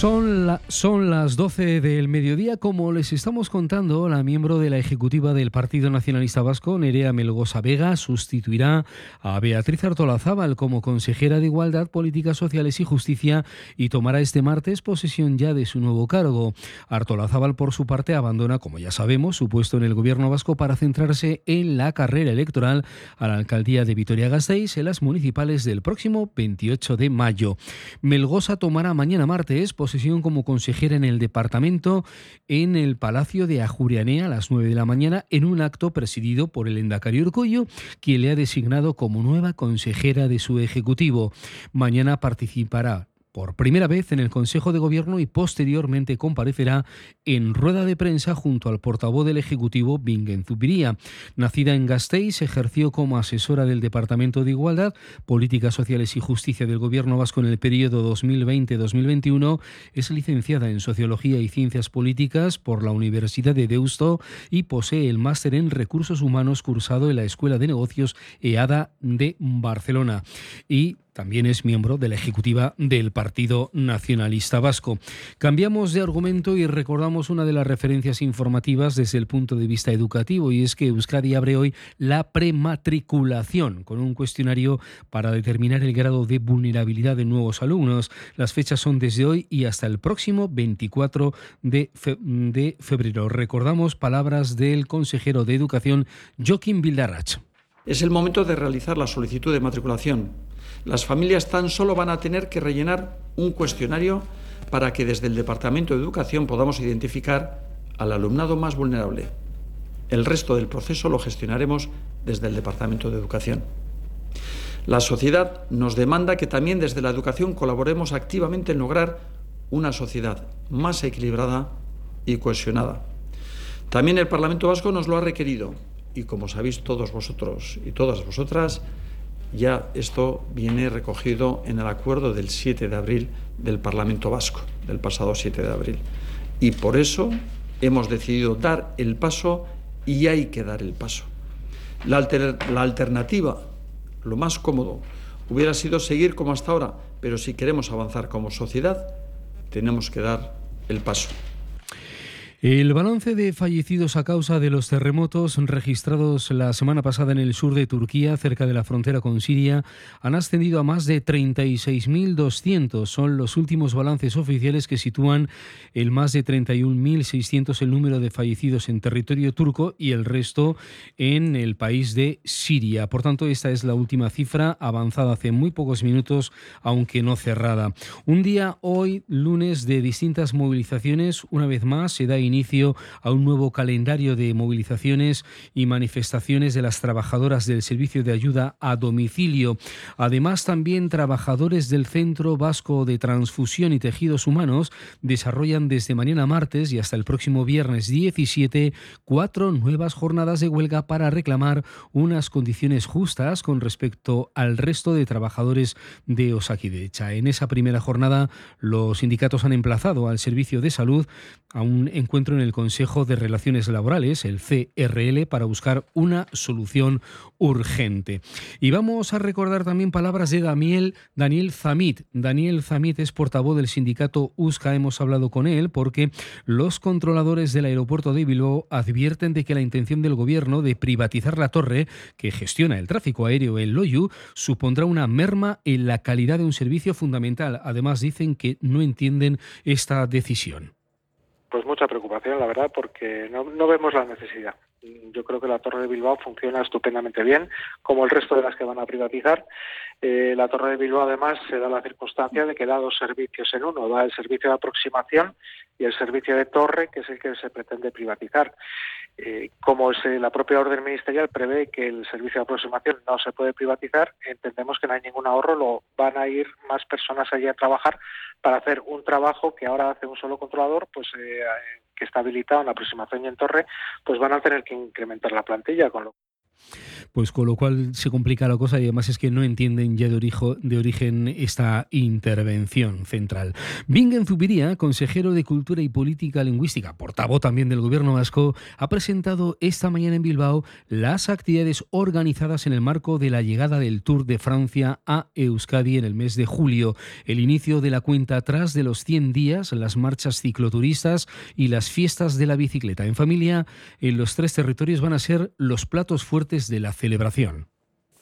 Son, son las 12 del mediodía. Como les estamos contando, la miembro de la ejecutiva del Partido Nacionalista Vasco, Nerea Melgosa Vega, sustituirá a Beatriz Artolazábal como consejera de Igualdad, Políticas Sociales y Justicia y tomará este martes posesión ya de su nuevo cargo. Artolazábal, por su parte, abandona, como ya sabemos, su puesto en el gobierno vasco para centrarse en la carrera electoral a la alcaldía de Vitoria-Gasteiz en las municipales del próximo 28 de mayo. Melgosa tomará mañana martes posesión como consejera en el departamento en el Palacio de Ajurianea a las 9 de la mañana en un acto presidido por el Endacario Urcollo, quien le ha designado como nueva consejera de su ejecutivo. Mañana participará por primera vez en el Consejo de Gobierno y posteriormente comparecerá en rueda de prensa junto al portavoz del Ejecutivo, Bingen Zupiría. Nacida en Gasteiz, ejerció como asesora del Departamento de Igualdad, Políticas Sociales y Justicia del Gobierno vasco en el periodo 2020-2021. Es licenciada en Sociología y Ciencias Políticas por la Universidad de Deusto y posee el máster en Recursos Humanos cursado en la Escuela de Negocios EADA de Barcelona. Y también es miembro de la ejecutiva del Partido Nacionalista Vasco. Cambiamos de argumento y recordamos una de las referencias informativas desde el punto de vista educativo y es que Euskadi abre hoy la prematriculación con un cuestionario para determinar el grado de vulnerabilidad de nuevos alumnos. Las fechas son desde hoy y hasta el próximo 24 de, febrero. Recordamos palabras del consejero de Educación Joaquín Bildarrach. Es el momento de realizar la solicitud de matriculación las familias tan solo van a tener que rellenar un cuestionario para que desde el Departamento de Educación podamos identificar al alumnado más vulnerable. El resto del proceso lo gestionaremos desde el Departamento de Educación. La sociedad nos demanda que también desde la educación colaboremos activamente en lograr una sociedad más equilibrada y cohesionada. También el Parlamento Vasco nos lo ha requerido y como sabéis todos vosotros y todas vosotras, ya esto viene recogido en el acuerdo del 7 de abril del Parlamento Vasco, del pasado 7 de abril. Y por eso hemos decidido dar el paso y hay que dar el paso. La, la alternativa, lo más cómodo, hubiera sido seguir como hasta ahora, pero si queremos avanzar como sociedad, tenemos que dar el paso. El balance de fallecidos a causa de los terremotos registrados la semana pasada en el sur de Turquía, cerca de la frontera con Siria, han ascendido a más de 36.200. Son los últimos balances oficiales que sitúan el más de 31.600 el número de fallecidos en territorio turco y el resto en el país de Siria. Por tanto, esta es la última cifra avanzada hace muy pocos minutos, aunque no cerrada. Un día hoy, lunes, de distintas movilizaciones, una vez más se da inicio a un nuevo calendario de movilizaciones y manifestaciones de las trabajadoras del Servicio de Ayuda a Domicilio. Además, también trabajadores del Centro Vasco de Transfusión y Tejidos Humanos desarrollan desde mañana martes y hasta el próximo viernes 17 cuatro nuevas jornadas de huelga para reclamar unas condiciones justas con respecto al resto de trabajadores de Osakidecha. En esa primera jornada, los sindicatos han emplazado al Servicio de Salud a un encuentro en el Consejo de Relaciones Laborales, el CRL, para buscar una solución urgente. Y vamos a recordar también palabras de Daniel, Daniel Zamit. Daniel Zamit es portavoz del sindicato USCA. Hemos hablado con él porque los controladores del aeropuerto de Bilbao advierten de que la intención del gobierno de privatizar la torre que gestiona el tráfico aéreo en Loyu supondrá una merma en la calidad de un servicio fundamental. Además, dicen que no entienden esta decisión pues mucha la verdad, porque no, no vemos la necesidad. Yo creo que la Torre de Bilbao funciona estupendamente bien, como el resto de las que van a privatizar. Eh, la Torre de Bilbao, además, se da la circunstancia de que da dos servicios en uno. Da el servicio de aproximación y el servicio de torre, que es el que se pretende privatizar. Eh, como es, la propia orden ministerial prevé que el servicio de aproximación no se puede privatizar, entendemos que no hay ningún ahorro, lo van a ir más personas allí a trabajar para hacer un trabajo que ahora hace un solo controlador, pues eh, que está habilitado en aproximación y en torre, pues van a tener que incrementar la plantilla, con lo pues con lo cual se complica la cosa y además es que no entienden ya de, origen, esta intervención central. Bingen Zubiría, consejero de Cultura y Política Lingüística, portavoz también del gobierno vasco, ha presentado esta mañana en Bilbao las actividades organizadas en el marco de la llegada del Tour de Francia a Euskadi en el mes de julio, el inicio de la cuenta atrás de los 100 días, las marchas cicloturistas y las fiestas de la bicicleta en familia en los tres territorios van a ser los platos fuertes de la celebración.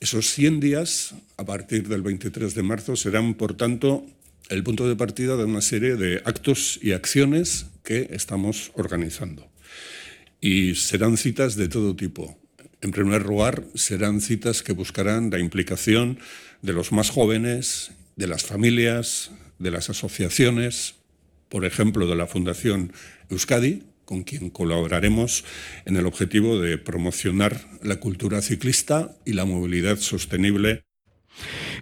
Esos 100 días, a partir del 23 de marzo, serán, por tanto, el punto de partida de una serie de actos y acciones que estamos organizando. Y serán citas de todo tipo. En primer lugar, serán citas que buscarán la implicación de los más jóvenes, de las familias, de las asociaciones, por ejemplo, de la Fundación Euskadi, con quien colaboraremos en el objetivo de promocionar la cultura ciclista y la movilidad sostenible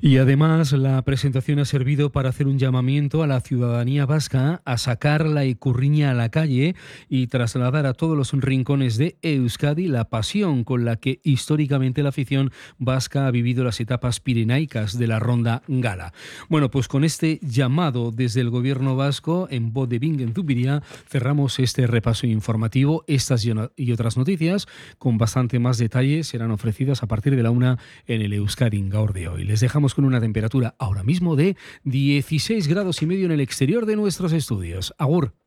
y además la presentación ha servido para hacer un llamamiento a la ciudadanía vasca a sacar la ecurriña a la calle y trasladar a todos los rincones de Euskadi la pasión con la que históricamente la afición vasca ha vivido las etapas pirenaicas de la ronda gala. Bueno, pues con este llamado desde el gobierno vasco en voz de Bingen Zubiría cerramos este repaso informativo. Estas y otras noticias con bastante más detalle serán ofrecidas a partir de la una en el Euskadi Gaur de hoy. Les dejamos con una temperatura ahora mismo de 16 grados y medio en el exterior de nuestros estudios. Agur.